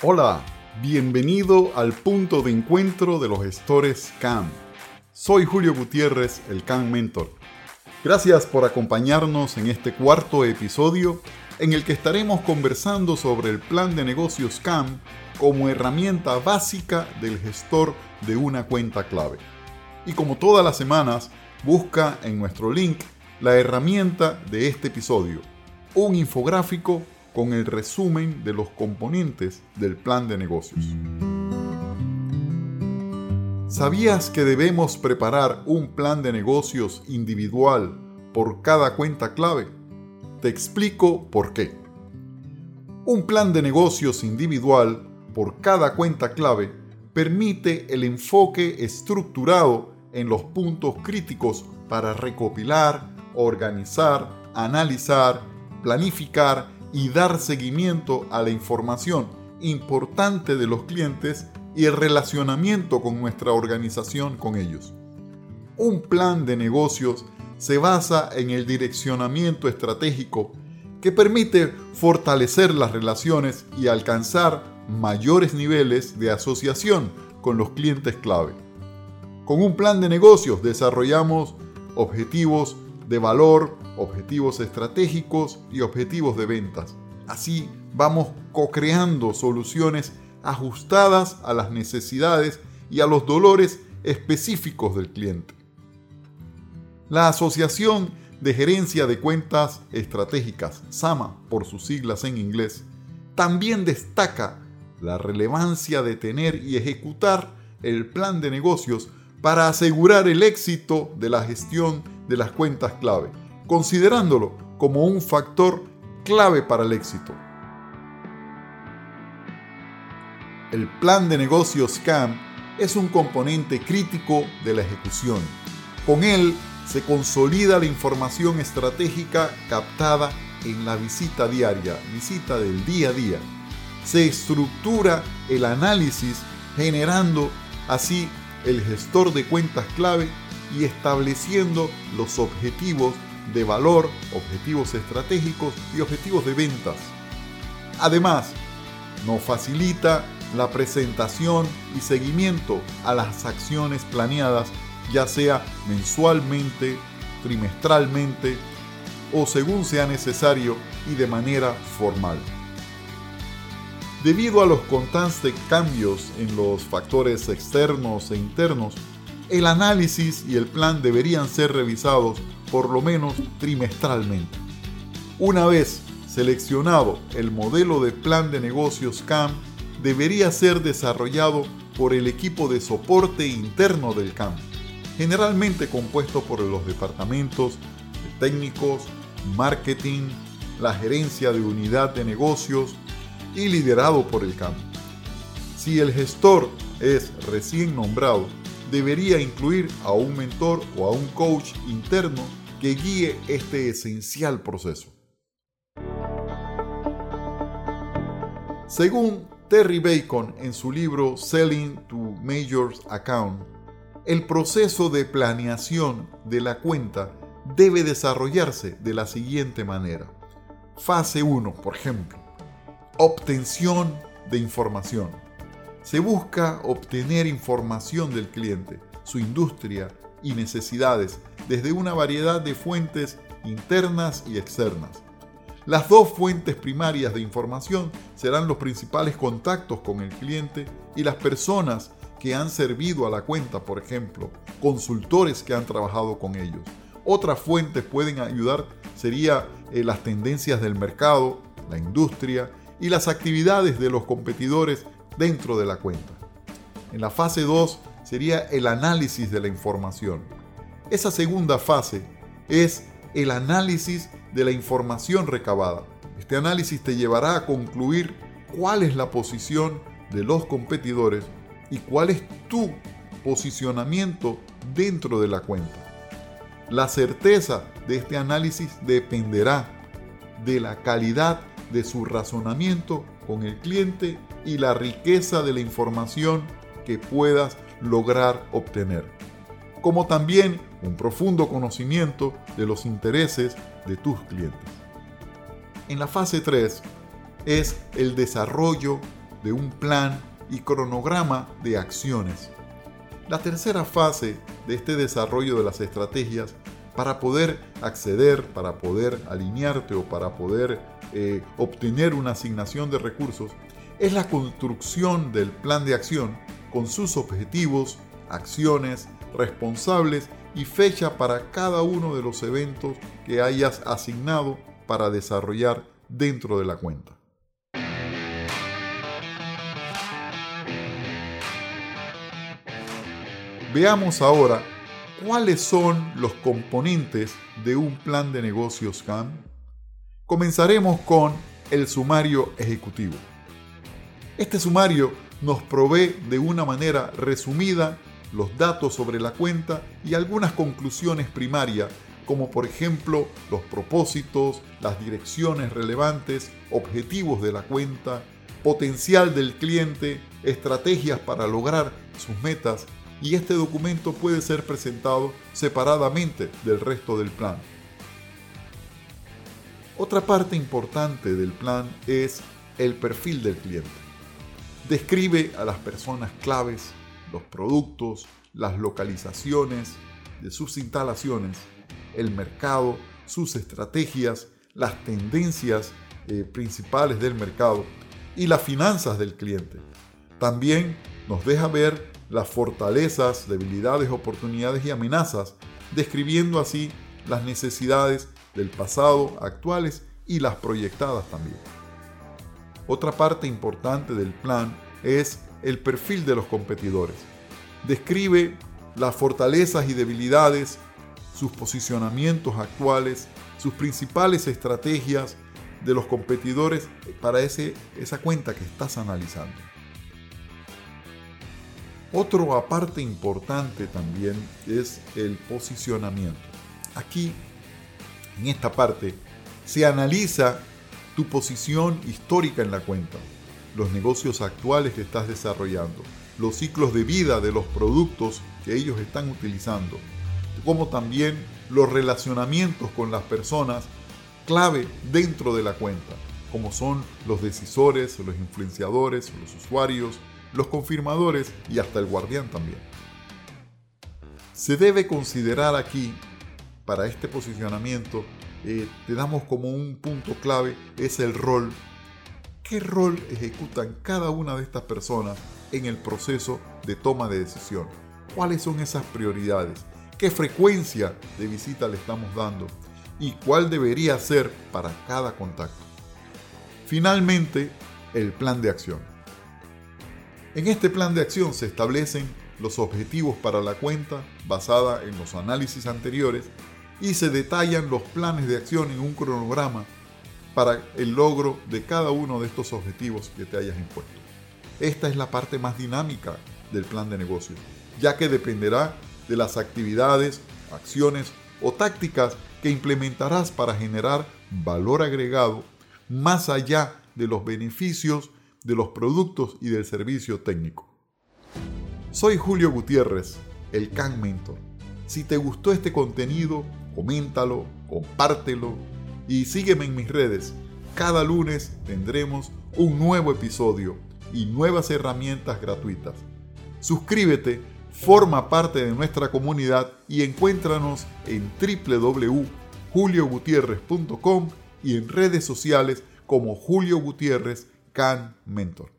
Hola, bienvenido al punto de encuentro de los gestores CAM. Soy Julio Gutiérrez, el CAM Mentor. Gracias por acompañarnos en este cuarto episodio en el que estaremos conversando sobre el plan de negocios CAM como herramienta básica del gestor de una cuenta clave. Y como todas las semanas, busca en nuestro link la herramienta de este episodio, un infográfico con el resumen de los componentes del plan de negocios. ¿Sabías que debemos preparar un plan de negocios individual por cada cuenta clave? Te explico por qué. Un plan de negocios individual por cada cuenta clave permite el enfoque estructurado en los puntos críticos para recopilar, organizar, analizar, planificar y dar seguimiento a la información importante de los clientes y el relacionamiento con nuestra organización con ellos. Un plan de negocios se basa en el direccionamiento estratégico que permite fortalecer las relaciones y alcanzar mayores niveles de asociación con los clientes clave. Con un plan de negocios desarrollamos objetivos de valor, objetivos estratégicos y objetivos de ventas. Así vamos co-creando soluciones ajustadas a las necesidades y a los dolores específicos del cliente. La Asociación de Gerencia de Cuentas Estratégicas, SAMA por sus siglas en inglés, también destaca la relevancia de tener y ejecutar el plan de negocios para asegurar el éxito de la gestión de las cuentas clave, considerándolo como un factor clave para el éxito. El plan de negocios CAM es un componente crítico de la ejecución. Con él se consolida la información estratégica captada en la visita diaria, visita del día a día. Se estructura el análisis generando así el gestor de cuentas clave y estableciendo los objetivos de valor, objetivos estratégicos y objetivos de ventas. Además, nos facilita la presentación y seguimiento a las acciones planeadas, ya sea mensualmente, trimestralmente o según sea necesario y de manera formal. Debido a los constantes cambios en los factores externos e internos, el análisis y el plan deberían ser revisados por lo menos trimestralmente. Una vez seleccionado el modelo de plan de negocios CAM, debería ser desarrollado por el equipo de soporte interno del CAM, generalmente compuesto por los departamentos de técnicos, marketing, la gerencia de unidad de negocios y liderado por el CAM. Si el gestor es recién nombrado, debería incluir a un mentor o a un coach interno que guíe este esencial proceso. Según Terry Bacon en su libro Selling to Majors Account, el proceso de planeación de la cuenta debe desarrollarse de la siguiente manera. Fase 1, por ejemplo, obtención de información se busca obtener información del cliente, su industria y necesidades desde una variedad de fuentes internas y externas. Las dos fuentes primarias de información serán los principales contactos con el cliente y las personas que han servido a la cuenta, por ejemplo, consultores que han trabajado con ellos. Otras fuentes pueden ayudar sería eh, las tendencias del mercado, la industria y las actividades de los competidores dentro de la cuenta. En la fase 2 sería el análisis de la información. Esa segunda fase es el análisis de la información recabada. Este análisis te llevará a concluir cuál es la posición de los competidores y cuál es tu posicionamiento dentro de la cuenta. La certeza de este análisis dependerá de la calidad de su razonamiento con el cliente y la riqueza de la información que puedas lograr obtener, como también un profundo conocimiento de los intereses de tus clientes. En la fase 3 es el desarrollo de un plan y cronograma de acciones. La tercera fase de este desarrollo de las estrategias para poder acceder, para poder alinearte o para poder eh, obtener una asignación de recursos es la construcción del plan de acción con sus objetivos, acciones, responsables y fecha para cada uno de los eventos que hayas asignado para desarrollar dentro de la cuenta. Veamos ahora cuáles son los componentes de un plan de negocios CAM. Comenzaremos con el sumario ejecutivo. Este sumario nos provee de una manera resumida los datos sobre la cuenta y algunas conclusiones primarias, como por ejemplo los propósitos, las direcciones relevantes, objetivos de la cuenta, potencial del cliente, estrategias para lograr sus metas y este documento puede ser presentado separadamente del resto del plan. Otra parte importante del plan es el perfil del cliente. Describe a las personas claves, los productos, las localizaciones de sus instalaciones, el mercado, sus estrategias, las tendencias eh, principales del mercado y las finanzas del cliente. También nos deja ver las fortalezas, debilidades, oportunidades y amenazas, describiendo así las necesidades del pasado, actuales y las proyectadas también. Otra parte importante del plan es el perfil de los competidores. Describe las fortalezas y debilidades, sus posicionamientos actuales, sus principales estrategias de los competidores para ese, esa cuenta que estás analizando. Otro aparte importante también es el posicionamiento. Aquí, en esta parte, se analiza tu posición histórica en la cuenta, los negocios actuales que estás desarrollando, los ciclos de vida de los productos que ellos están utilizando, como también los relacionamientos con las personas clave dentro de la cuenta, como son los decisores, los influenciadores, los usuarios, los confirmadores y hasta el guardián también. Se debe considerar aquí, para este posicionamiento, eh, te damos como un punto clave, es el rol. ¿Qué rol ejecutan cada una de estas personas en el proceso de toma de decisión? ¿Cuáles son esas prioridades? ¿Qué frecuencia de visita le estamos dando? ¿Y cuál debería ser para cada contacto? Finalmente, el plan de acción. En este plan de acción se establecen los objetivos para la cuenta basada en los análisis anteriores y se detallan los planes de acción en un cronograma para el logro de cada uno de estos objetivos que te hayas impuesto. Esta es la parte más dinámica del plan de negocio, ya que dependerá de las actividades, acciones o tácticas que implementarás para generar valor agregado más allá de los beneficios de los productos y del servicio técnico. Soy Julio Gutiérrez, el Can Mentor. Si te gustó este contenido, coméntalo, compártelo y sígueme en mis redes. Cada lunes tendremos un nuevo episodio y nuevas herramientas gratuitas. Suscríbete, forma parte de nuestra comunidad y encuéntranos en www.juliogutierrez.com y en redes sociales como Julio Gutiérrez Can Mentor.